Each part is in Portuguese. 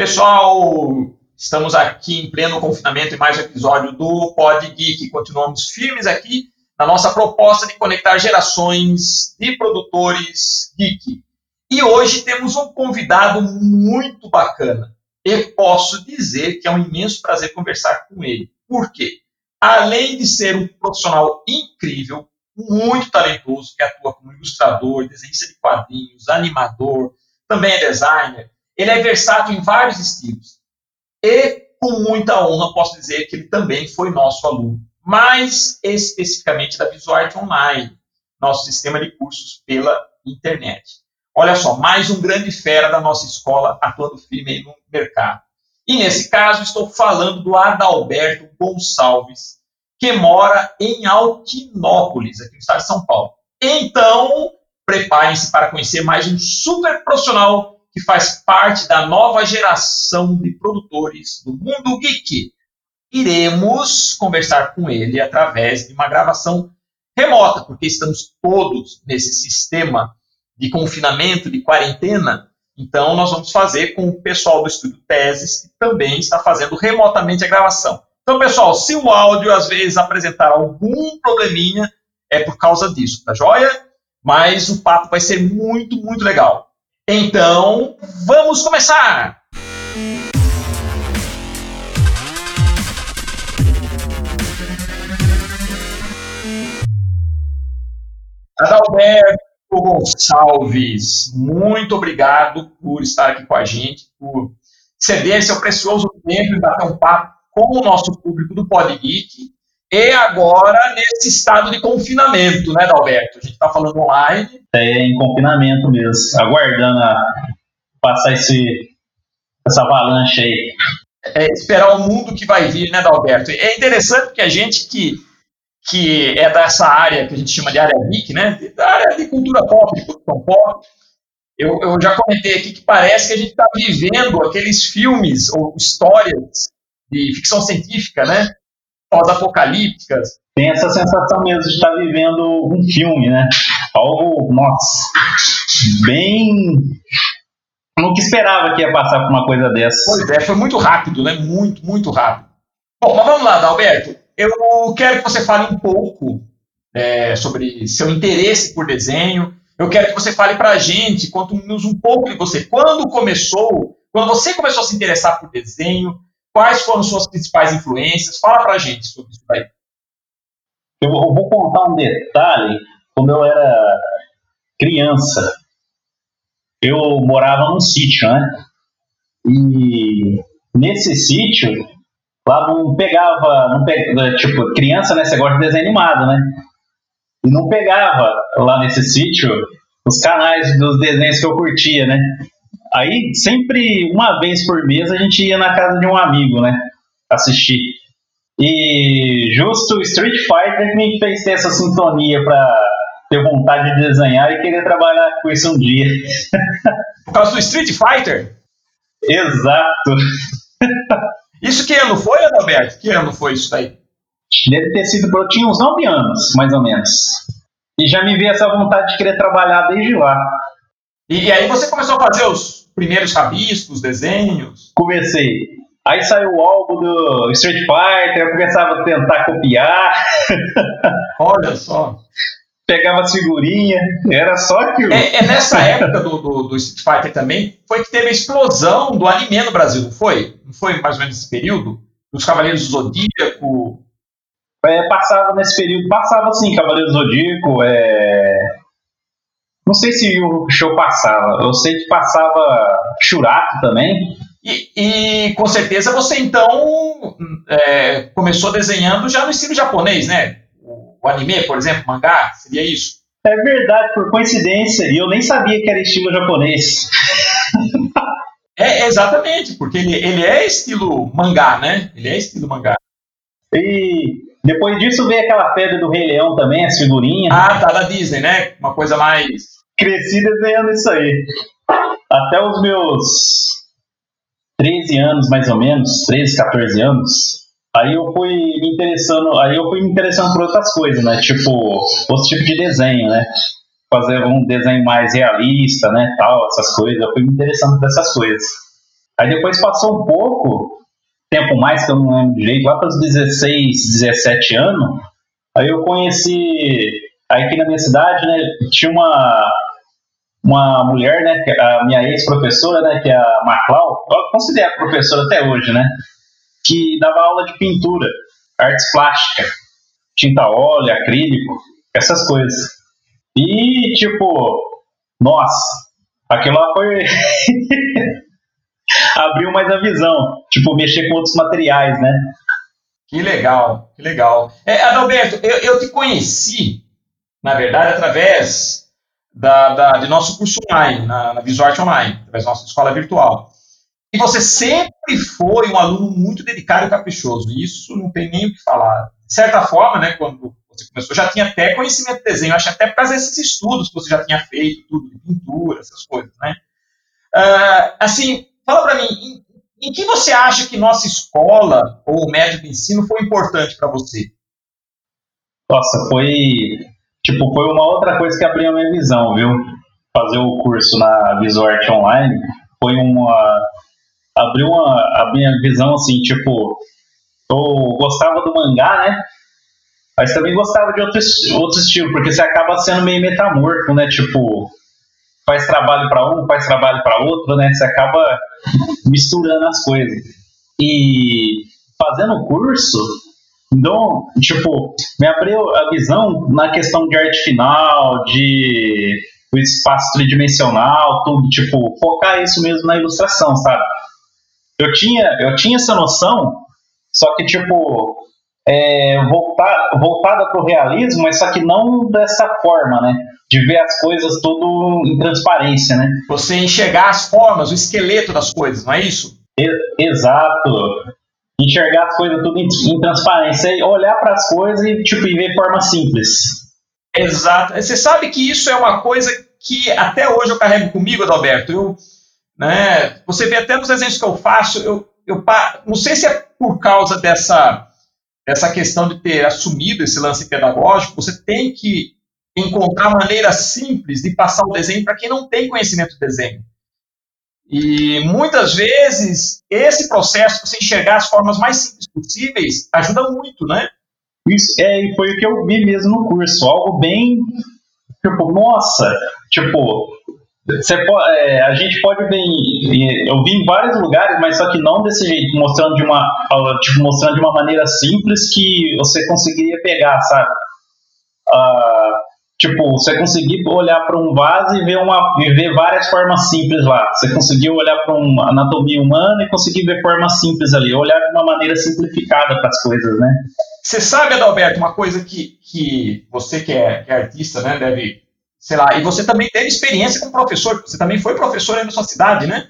Pessoal, estamos aqui em pleno confinamento em mais um episódio do Pod Geek. Continuamos firmes aqui na nossa proposta de conectar gerações de produtores geek. E hoje temos um convidado muito bacana. E posso dizer que é um imenso prazer conversar com ele. Por quê? Além de ser um profissional incrível, muito talentoso, que atua como ilustrador, desenhista de quadrinhos, animador, também é designer, ele é versátil em vários estilos. E, com muita honra, posso dizer que ele também foi nosso aluno, mais especificamente da VisuArt Online, nosso sistema de cursos pela internet. Olha só, mais um grande fera da nossa escola atuando firme no mercado. E nesse caso, estou falando do Adalberto Gonçalves, que mora em Alquinópolis, aqui no estado de São Paulo. Então, preparem-se para conhecer mais um super profissional que faz parte da nova geração de produtores do mundo geek. Iremos conversar com ele através de uma gravação remota, porque estamos todos nesse sistema de confinamento, de quarentena. Então, nós vamos fazer com o pessoal do Estúdio Teses, que também está fazendo remotamente a gravação. Então, pessoal, se o áudio às vezes apresentar algum probleminha, é por causa disso, tá joia? Mas o papo vai ser muito, muito legal. Então, vamos começar! Adalberto Gonçalves, muito obrigado por estar aqui com a gente, por ceder seu precioso tempo e bater um papo com o nosso público do PodGeek. E agora nesse estado de confinamento, né, Dalberto? A gente está falando online. É, em confinamento mesmo, aguardando a passar esse, essa avalanche aí. É, esperar o mundo que vai vir, né, Dalberto? É interessante que a gente que, que é dessa área que a gente chama de área geek, né, da área de cultura pop, de produção pop, eu, eu já comentei aqui que parece que a gente está vivendo aqueles filmes ou histórias de ficção científica, né, pós-apocalípticas. Tem essa sensação mesmo de estar vivendo um filme, né? Algo, nossa, bem. Nunca esperava que ia passar por uma coisa dessa. Pois é, foi muito rápido, né? Muito, muito rápido. Bom, mas vamos lá, Alberto. Eu quero que você fale um pouco é, sobre seu interesse por desenho. Eu quero que você fale para a gente, conte-nos um pouco de você. Quando começou, quando você começou a se interessar por desenho, Quais foram suas principais influências? Fala pra gente sobre isso aí. Eu vou contar um detalhe. Quando eu era criança, eu morava num sítio, né? E nesse sítio, lá não pegava, não pegava, tipo, criança, né? Você gosta de desenho animado, né? E não pegava lá nesse sítio os canais dos desenhos que eu curtia, né? Aí, sempre, uma vez por mês, a gente ia na casa de um amigo, né? Assistir. E justo o Street Fighter me fez ter essa sintonia para ter vontade de desenhar e querer trabalhar com isso um dia. Por causa do Street Fighter? Exato. Isso que ano foi, Adalberto? Que ano foi isso daí? Deve ter sido, eu tinha uns 9 anos, mais ou menos. E já me veio essa vontade de querer trabalhar desde lá. E, e aí você começou a fazer os primeiros rabiscos, desenhos? Comecei. Aí saiu o álbum do Street Fighter, eu começava a tentar copiar. Olha só. Pegava as figurinhas, era só que. É, é nessa época do, do, do, Street Fighter também, foi que teve a explosão do anime no Brasil, não foi? Não foi mais ou menos esse período? Dos Cavaleiros do Zodíaco. É, passava nesse período, passava sim, Cavaleiros do Zodíaco, é, não sei se o show passava. Eu sei que passava Churato também. E, e com certeza você então é, começou desenhando já no estilo japonês, né? O, o anime, por exemplo, mangá, seria isso? É verdade, por coincidência, e eu nem sabia que era estilo japonês. é, exatamente, porque ele, ele é estilo mangá, né? Ele é estilo mangá. E depois disso veio aquela febre do Rei Leão também, as figurinhas. Ah, tá, da Disney, né? Uma coisa mais cresci desenhando isso aí. Até os meus 13 anos, mais ou menos, 13, 14 anos, aí eu fui me interessando, aí eu fui me interessando por outras coisas, né? Tipo, outro tipo de desenho, né? Fazer um desenho mais realista, né? Tal, essas coisas. Eu fui me interessando por essas coisas. Aí depois passou um pouco, tempo mais que eu não lembro direito, lá para os 16, 17 anos, aí eu conheci, aí aqui na minha cidade, né, tinha uma, uma mulher, né, a minha ex-professora, né, que é a Maclau, eu considero professora até hoje, né, que dava aula de pintura, artes plásticas, tinta óleo, acrílico, essas coisas. E, tipo, nossa, aquilo lá foi. abriu mais a visão, tipo, mexer com outros materiais, né? Que legal, que legal. É, Adalberto, eu, eu te conheci, na verdade, através da, da, de nosso curso online, na, na Visuart Online, através da nossa escola virtual. E você sempre foi um aluno muito dedicado e caprichoso. Isso não tem nem o que falar. De certa forma, né, quando você começou, já tinha até conhecimento de desenho, acho até por causa desses estudos que você já tinha feito, tudo, de pintura, essas coisas, né? Uh, assim, fala para mim, em, em, que você acha que nossa escola ou o método de ensino foi importante para você? Nossa, foi, tipo, foi uma outra coisa que abriu a minha visão, viu? Fazer o curso na Visuart Online foi uma, abriu uma, a minha visão, assim, tipo, eu gostava do mangá, né? Mas também gostava de outro, outro estilo, porque você acaba sendo meio metamorfo, né? Tipo, faz trabalho para um, faz trabalho para outro, né? Você acaba misturando as coisas. E fazendo o curso, então, tipo, me abriu a visão na questão de arte final, de o espaço tridimensional, tudo, tipo, focar isso mesmo na ilustração, sabe? Eu tinha, eu tinha essa noção, só que, tipo, é, voltar, voltada para o realismo, mas só que não dessa forma, né? De ver as coisas tudo em transparência, né? Você enxergar as formas, o esqueleto das coisas, não é isso? E, exato. Enxergar as coisas tudo em, em transparência, olhar para as coisas e tipo e ver forma simples. Exato. Você sabe que isso é uma coisa que até hoje eu carrego comigo, Adalberto. Eu, né, você vê até nos desenhos que eu faço, eu, eu não sei se é por causa dessa essa questão de ter assumido esse lance pedagógico, você tem que encontrar maneiras simples de passar o desenho para quem não tem conhecimento de desenho. E muitas vezes esse processo, você enxergar as formas mais simples possíveis, ajuda muito, né? Isso é, e foi o que eu vi mesmo no curso, algo bem tipo, nossa, tipo, pode, é, a gente pode ver, eu vi em vários lugares, mas só que não desse jeito, mostrando de uma, tipo, mostrando de uma maneira simples que você conseguiria pegar, sabe? Uh, tipo, você conseguir olhar para um vaso e ver, uma, e ver várias formas simples lá. Você conseguiu olhar para uma anatomia humana e conseguir ver formas simples ali, olhar de uma maneira simplificada para as coisas, né? Você sabe, Adalberto, uma coisa que, que você que é, que é artista, né, deve sei lá, e você também teve experiência como professor, você também foi professor aí na sua cidade, né?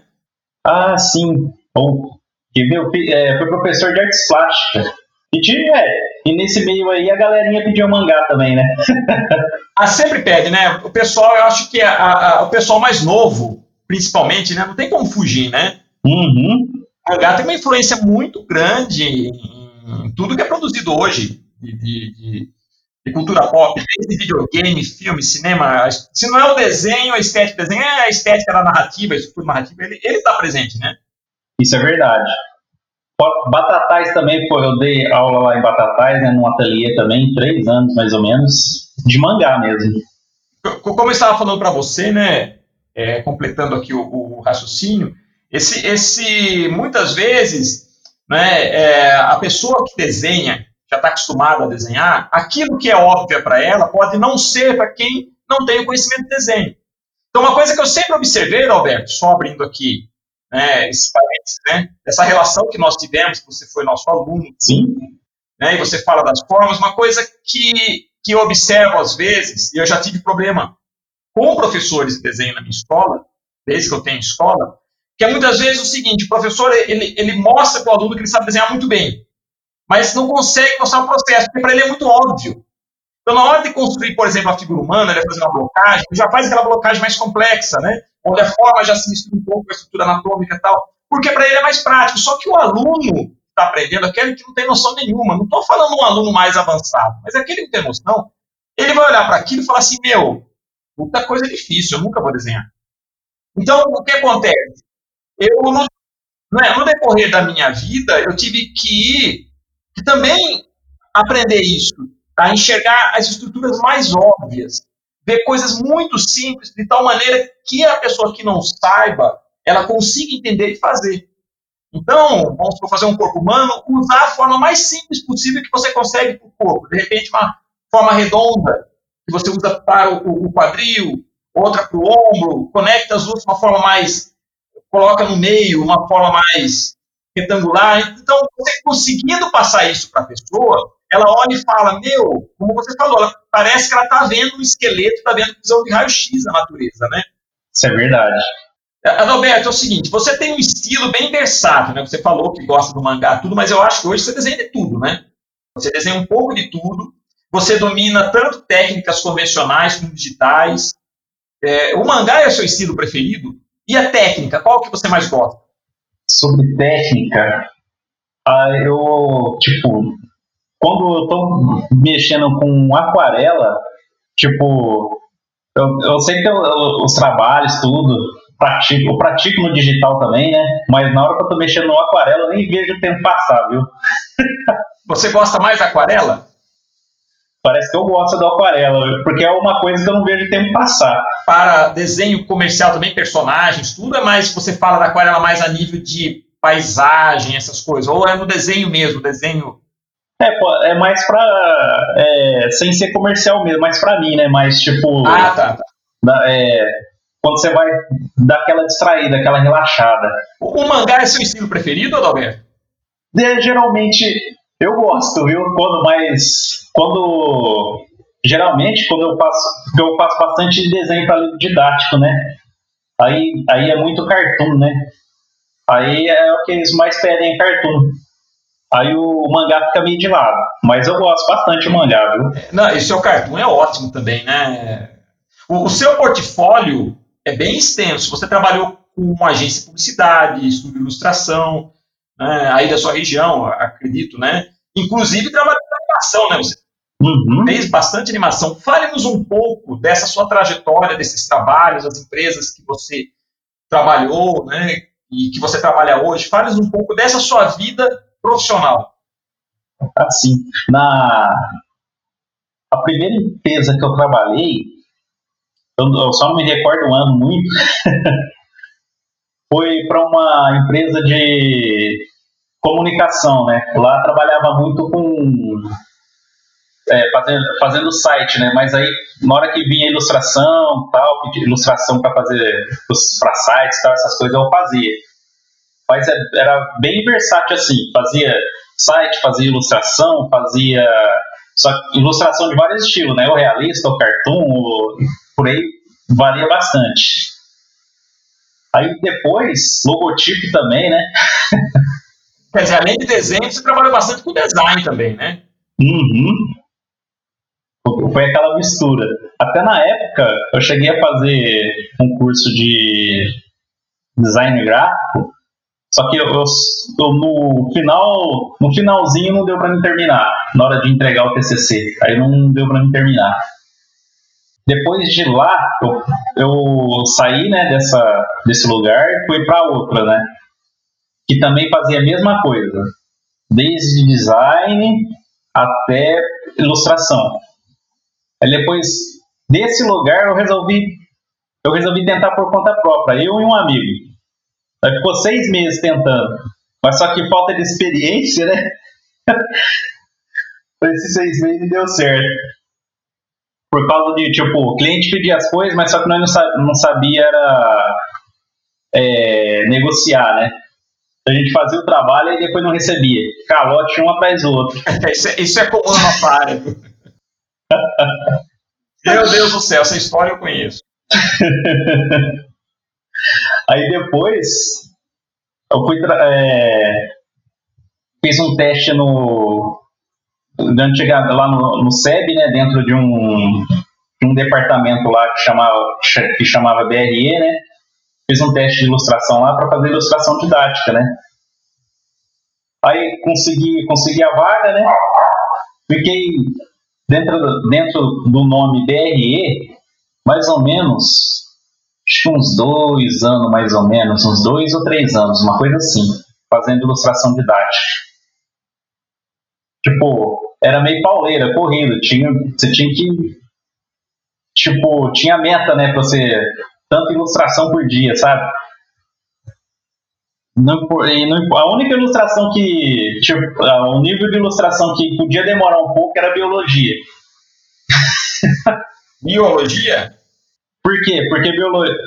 Ah, sim. Bom, eu é, fui professor de artes plásticas. E, é, e nesse meio aí a galerinha pediu mangá também, né? ah, sempre pede, né? O pessoal, eu acho que a, a, o pessoal mais novo, principalmente, né? Não tem como fugir, né? Uhum. O mangá tem uma influência muito grande em tudo que é produzido hoje de, de, de de cultura pop, desde videogame, filme, cinema. Se não é o desenho, a estética do desenho, é a estética da narrativa, a estrutura narrativa, ele está presente, né? Isso é verdade. Batatais também, foi, eu dei aula lá em Batatais, né, num ateliê também, três anos mais ou menos, de mangá mesmo. Como eu estava falando para você, né, é, completando aqui o, o, raciocínio, esse, esse muitas vezes, né, é, a pessoa que desenha, já está acostumada a desenhar, aquilo que é óbvio para ela pode não ser para quem não tem o conhecimento de desenho. Então, uma coisa que eu sempre observei, Alberto, só abrindo aqui né, né, essa relação que nós tivemos, você foi nosso aluno, sim, né, e você fala das formas, uma coisa que, que eu observo às vezes, e eu já tive problema com professores de desenho na minha escola, desde que eu tenho escola, que é muitas vezes o seguinte, o professor ele, ele mostra para o aluno que ele sabe desenhar muito bem, mas não consegue mostrar o processo, porque para ele é muito óbvio. Então, na hora de construir, por exemplo, a figura humana, ele vai fazer uma blocagem, ele já faz aquela blocagem mais complexa, né? onde a forma já se mistura um pouco com a estrutura anatômica e tal, porque para ele é mais prático. Só que o aluno está aprendendo, aquele que não tem noção nenhuma, não estou falando um aluno mais avançado, mas aquele que tem noção, ele vai olhar para aquilo e falar assim: meu, muita coisa difícil, eu nunca vou desenhar. Então, o que acontece? Eu, é? no decorrer da minha vida, eu tive que, que também aprender isso, a enxergar as estruturas mais óbvias, ver coisas muito simples, de tal maneira que a pessoa que não saiba, ela consiga entender e fazer. Então, vamos fazer um corpo humano, usar a forma mais simples possível que você consegue para o corpo. De repente, uma forma redonda, que você usa para o, o quadril, outra para o ombro, conecta as duas de uma forma mais, coloca no meio, uma forma mais retangular. Então, você conseguindo passar isso para a pessoa, ela olha e fala, meu, como você falou, parece que ela está vendo um esqueleto, está vendo visão de raio-x da natureza, né? Isso é verdade. Adalberto, é o seguinte, você tem um estilo bem versátil, né? Você falou que gosta do mangá, tudo, mas eu acho que hoje você desenha de tudo, né? Você desenha um pouco de tudo, você domina tanto técnicas convencionais como digitais. É, o mangá é o seu estilo preferido? E a técnica, qual que você mais gosta? Sobre técnica, ah, eu, tipo, quando eu tô mexendo com aquarela, tipo, eu, eu sei que os trabalhos, tudo, pratico, eu pratico no digital também, né? Mas na hora que eu tô mexendo no aquarela, eu nem vejo o tempo passar, viu? Você gosta mais da aquarela? Parece que eu gosto do aquarela, porque é uma coisa que eu não vejo o tempo passar. Para desenho comercial também, personagens, tudo é mais, você fala da aquarela mais a nível de paisagem, essas coisas, ou é no desenho mesmo, desenho... É, é mais pra, é, sem ser comercial mesmo, mais pra mim, né, mais tipo... Ah, tá, tá. é, quando você vai dar aquela distraída, aquela relaxada. O, o mangá é seu estilo preferido, Adalberto? É, geralmente eu gosto, viu? Quando mais. Quando. Geralmente, quando eu faço. Eu faço bastante desenho para livro didático, né? Aí, aí é muito cartoon, né? Aí é o que eles mais pedem é cartoon. Aí o mangá fica meio de lado. Mas eu gosto bastante do mangá, viu? Não, e seu cartoon é ótimo também, né? O, o seu portfólio é bem extenso. Você trabalhou com uma agência de publicidade, estudo de ilustração, né, aí da sua região, acredito, né? Inclusive trabalhou com animação, né? Você uhum. fez bastante animação. Fale-nos um pouco dessa sua trajetória, desses trabalhos, as empresas que você trabalhou, né? E que você trabalha hoje. Fale-nos um pouco dessa sua vida profissional. Assim, na a primeira empresa que eu trabalhei, eu, eu só não me recordo um ano muito, foi para uma empresa de comunicação, né? Lá trabalhava muito com é, fazendo, fazendo site, né? Mas aí na hora que vinha ilustração, tal, ilustração para fazer para sites, tal, essas coisas eu fazia. Mas é, era bem versátil assim, fazia site, fazia ilustração, fazia só ilustração de vários estilos, né? O realista, o cartoon, o, por aí varia bastante. Aí depois, logotipo também, né? Quer dizer, além de desenho, você trabalhou bastante com design também, né? Uhum. Foi aquela mistura. Até na época, eu cheguei a fazer um curso de design gráfico, só que eu, eu, eu no final, no finalzinho não deu para me terminar, na hora de entregar o TCC. Aí não deu para me terminar. Depois de lá, eu, eu saí né, dessa, desse lugar fui para outra, né? Que também fazia a mesma coisa, desde design até ilustração. Aí depois desse lugar eu resolvi eu resolvi tentar por conta própria, eu e um amigo. Aí ficou seis meses tentando, mas só que falta de experiência, né? Esses seis meses deu certo por causa de, tipo, o cliente pedia as coisas, mas só que nós não, sabia era, é, negociar, né? A gente fazia o trabalho e depois não recebia. Calote um atrás do outro. isso, é, isso é comum na área. Meu Deus do céu, essa história eu conheço. Aí depois eu fui é, fiz um teste no de lá no, no SEB, né, dentro de um, um departamento lá que chamava, que chamava BRE, né, fiz um teste de ilustração lá para fazer ilustração didática, né. Aí consegui, consegui a vaga, né, fiquei dentro, dentro do nome BRE, mais ou menos, acho uns dois anos mais ou menos, uns dois ou três anos, uma coisa assim, fazendo ilustração didática. Tipo, era meio pauleira, corrido, tinha, você tinha que, tipo, tinha meta, né, pra você, tanta ilustração por dia, sabe? Não, não, a única ilustração que, tipo, o nível de ilustração que podia demorar um pouco era biologia. Biologia? Por quê? Porque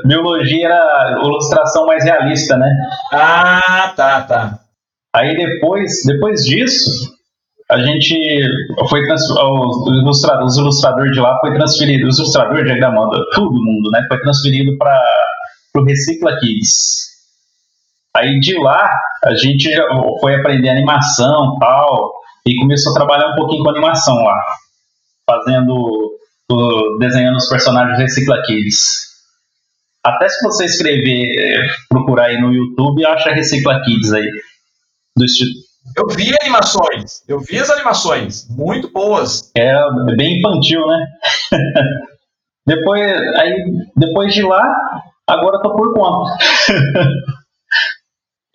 biologia era a ilustração mais realista, né? Ah, tá, tá. Aí depois, depois disso, a gente foi os ilustradores, os ilustradores de lá foi transferido, os ilustradores diagramando todo mundo, né? Foi transferido para o Recicla Kids. Aí de lá a gente foi aprender animação tal e começou a trabalhar um pouquinho com animação lá, fazendo desenhando os personagens Recicla Kids. Até se você escrever, é, procurar aí no YouTube, acha Recicla Kids aí. Do Eu vi animações, eu vi as animações, muito boas. É bem infantil, né? depois, aí, depois de lá, agora tô por conta.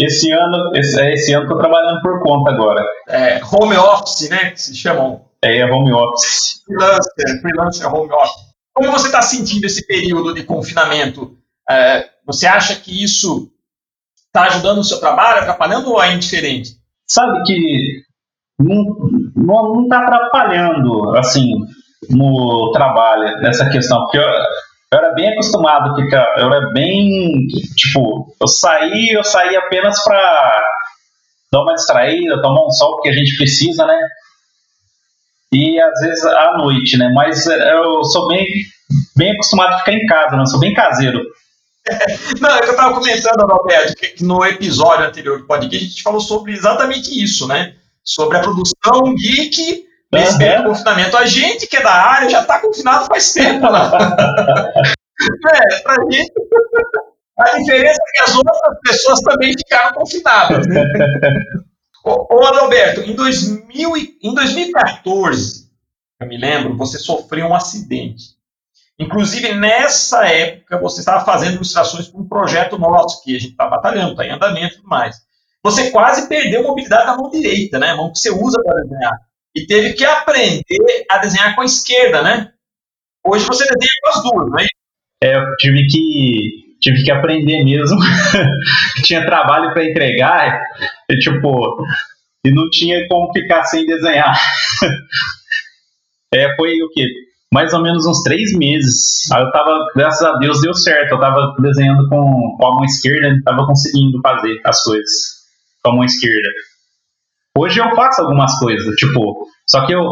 esse ano, esse, é, esse ano tô trabalhando por conta agora. É, home office, né? Que se chamam. É, home office. Freelancer, freelancer home office. Como você está sentindo esse período de confinamento? É, você acha que isso está ajudando o seu trabalho, atrapalhando ou é indiferente? Sabe que não está atrapalhando, assim, no trabalho, essa questão, porque eu, eu era bem acostumado a ficar, eu era bem, tipo, eu saí, eu saí apenas para dar uma distraída, tomar um sol, porque a gente precisa, né? E às vezes à noite, né? Mas é, eu sou bem, bem acostumado a ficar em casa, né? Eu sou bem caseiro. Não, eu estava comentando, Roberto, que no episódio anterior do podcast a gente falou sobre exatamente isso, né? Sobre a produção geek nesse uhum. confinamento. A gente que é da área já está confinado faz tempo, né? é, pra gente. A diferença é que as outras pessoas também ficaram confinadas. Né? Ô, Adalberto, em, 2000, em 2014, eu me lembro, você sofreu um acidente. Inclusive, nessa época, você estava fazendo ilustrações para um projeto nosso, que a gente está batalhando, está em andamento e tudo mais. Você quase perdeu a mobilidade da mão direita, né? A mão que você usa para desenhar. E teve que aprender a desenhar com a esquerda, né? Hoje você desenha com as duas, não é? É, eu tive que tive que aprender mesmo. tinha trabalho para entregar, e, tipo, e não tinha como ficar sem desenhar. é, foi o quê? Mais ou menos uns três meses. Aí eu tava, graças a Deus, deu certo. Eu tava desenhando com, com a mão esquerda e tava conseguindo fazer as coisas com a mão esquerda. Hoje eu faço algumas coisas, tipo, só que eu,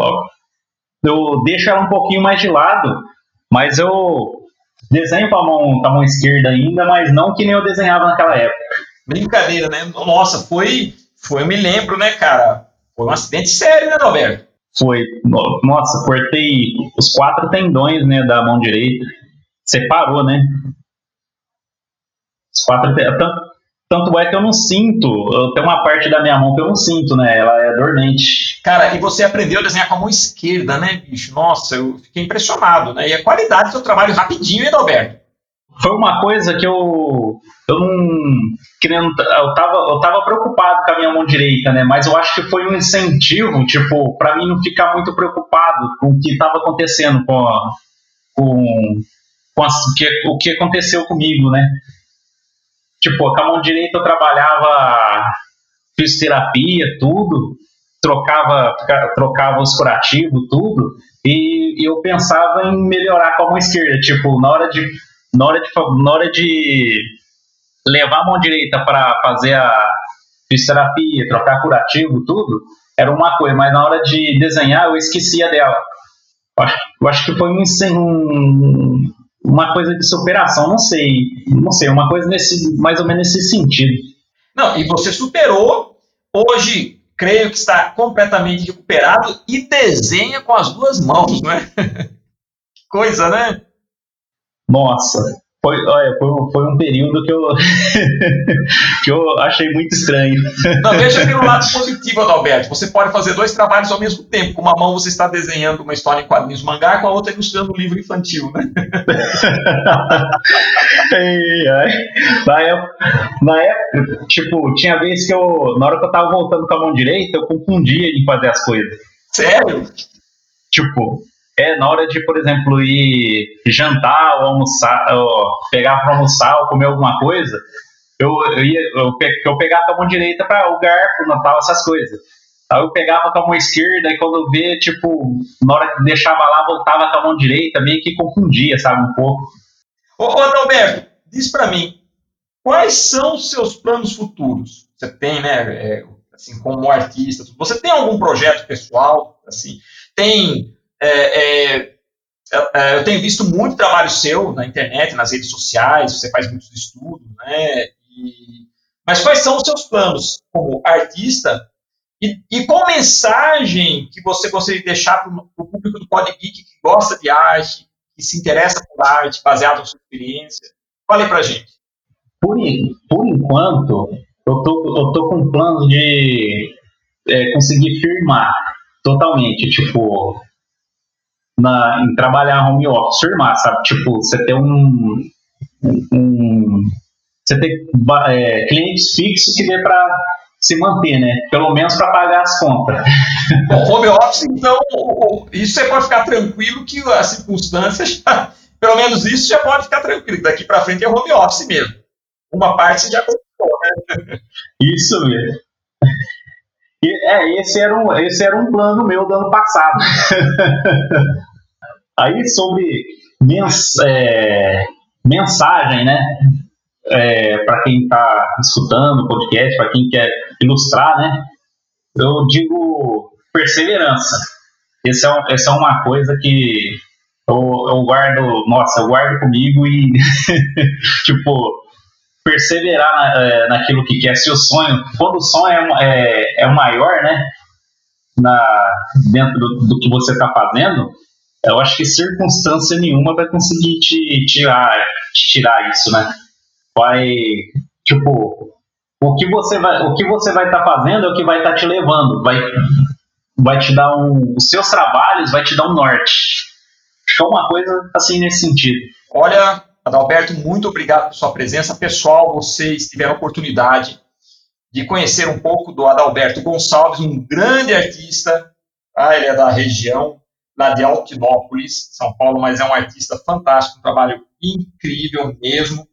eu deixo ela um pouquinho mais de lado, mas eu Desenho com a mão, com a mão esquerda ainda, mas não que nem eu desenhava naquela época. Brincadeira, né? Nossa, foi, foi, eu me lembro, né, cara? Foi um acidente sério, né, Roberto? Foi. Nossa, cortei os quatro tendões, né, da mão direita. Separou, né? Os quatro tanto, tanto é que eu não sinto. Eu tenho uma parte da minha mão que eu não sinto, né? Ela é dormente. Cara, e você aprendeu a desenhar com a mão esquerda, né, bicho? Nossa, eu fiquei impressionado, né? E a qualidade do seu trabalho rapidinho, hein, Alberto? Foi uma coisa que eu. Eu não. Querendo, eu, tava, eu tava preocupado com a minha mão direita, né? Mas eu acho que foi um incentivo, tipo, para mim não ficar muito preocupado com o que estava acontecendo com, com, com as, que, o que aconteceu comigo, né? Tipo, com a mão direita eu trabalhava fisioterapia, tudo, trocava, trocava os curativos, tudo, e, e, eu pensava em melhorar com a mão esquerda. Tipo, na hora de, na hora de, na hora de levar a mão direita para fazer a fisioterapia, trocar curativo, tudo, era uma coisa, mas na hora de desenhar eu esquecia dela. Eu acho, eu acho que foi um, um, uma coisa de superação, não sei, não sei, uma coisa nesse, mais ou menos nesse sentido. Não, e você superou, hoje creio que está completamente recuperado e desenha com as duas mãos, não é? que coisa, né? Nossa, Foi, olha, foi, foi um período que eu, que eu achei muito estranho. Não, veja pelo lado positivo, Adalberto. Você pode fazer dois trabalhos ao mesmo tempo. Com uma mão você está desenhando uma história em quadrinhos mangá, com a outra ilustrando um livro infantil, né? ai. Na, época, na época, tipo, tinha vezes que eu, na hora que eu tava voltando com a mão direita, eu confundia em fazer as coisas. Sério? Tipo, é, na hora de, por exemplo, ir jantar ou almoçar, ou pegar para almoçar ou comer alguma coisa, eu, eu, ia, eu, eu pegava com a mão direita para o garfo, Natal, essas coisas. Aí eu pegava com a mão esquerda e quando eu via, tipo, na hora que deixava lá, voltava com a mão direita, meio que confundia, sabe, um pouco. Ô, ô Alberto, diz para mim, quais são os seus planos futuros? Você tem, né, é, assim, como artista, você tem algum projeto pessoal, assim, tem é, é, é, eu tenho visto muito trabalho seu na internet, nas redes sociais, você faz muitos estudos, né? E, mas quais são os seus planos como artista e, e qual mensagem que você gostaria de deixar para o público do Pod Geek que gosta de arte, que se interessa por arte, baseado na sua experiência? Fale para gente. Por, por enquanto, eu tô, eu tô com plano de é, conseguir firmar totalmente, tipo, na, em trabalhar home office, firmar, sabe? Tipo, você ter um. um você ter é, clientes fixos que dê para se manter, né? Pelo menos para pagar as contas. Bom, home office, então, isso você pode ficar tranquilo que as circunstâncias, pelo menos isso já pode ficar tranquilo. Daqui para frente é home office mesmo. Uma parte você já conquistou, né? Isso mesmo. É, esse era um, esse era um plano meu do ano passado. Aí sobre mens, é, mensagem, né? É, para quem está escutando o podcast, para quem quer ilustrar, né? Eu digo perseverança. Essa é, essa é uma coisa que eu, eu guardo, nossa, eu guardo comigo e, tipo, perseverar na, é, naquilo que quer. Se o sonho, quando o sonho é, é, é maior, né? Na, dentro do, do que você está fazendo, eu acho que circunstância nenhuma vai conseguir te tirar, te tirar isso, né? Vai, tipo, o que você vai, o que você vai estar tá fazendo é o que vai estar tá te levando, vai, vai te dar um, os seus trabalhos vai te dar um norte. Acho que é uma coisa assim nesse sentido. Olha, Adalberto, muito obrigado por sua presença. Pessoal, vocês tiveram a oportunidade de conhecer um pouco do Adalberto Gonçalves, um grande artista. Ah, ele é da região lá de Altinópolis, São Paulo, mas é um artista fantástico, um trabalho incrível mesmo.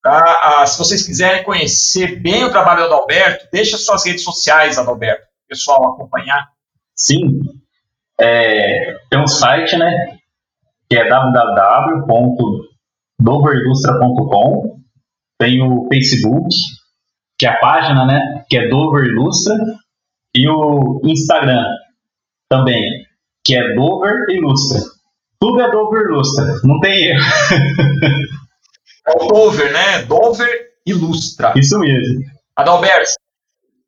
Tá? Ah, se vocês quiserem conhecer bem o trabalho do Adalberto, deixa suas redes sociais, Adalberto, pessoal acompanhar. Sim, é, tem um site, né, que é www.doverillustra.com, tem o Facebook, que é a página, né, que é Dover Ilustra, e o Instagram também, que é Dover Ilustra. Tudo é Dover Ilustra, não tem erro. É o Dover, né? Dover Ilustra. Isso mesmo. Adalberto,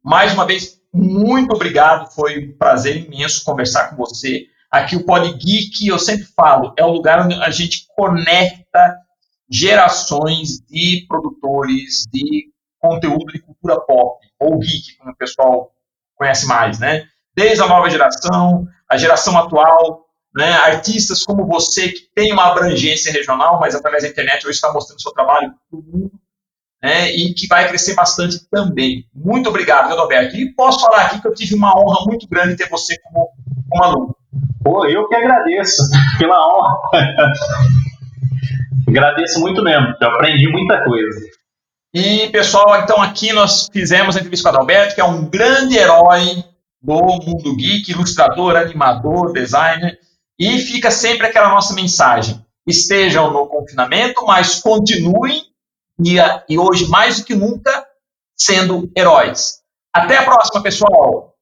mais uma vez, muito obrigado. Foi um prazer imenso conversar com você. Aqui o Pod Geek, eu sempre falo, é o lugar onde a gente conecta gerações de produtores de conteúdo de cultura pop, ou geek, como o pessoal conhece mais, né? Desde a nova geração, a geração atual, né, artistas como você, que tem uma abrangência regional, mas através da internet hoje está mostrando seu trabalho para o mundo, né, e que vai crescer bastante também. Muito obrigado, Alberto. E posso falar aqui que eu tive uma honra muito grande ter você como, como aluno. Pô, eu que agradeço pela honra. agradeço muito mesmo, eu aprendi muita coisa. E, pessoal, então aqui nós fizemos a entrevista com o Adalberto, que é um grande herói do mundo geek, ilustrador, animador, designer, e fica sempre aquela nossa mensagem: estejam no confinamento, mas continuem e, e hoje mais do que nunca sendo heróis. Até a próxima, pessoal!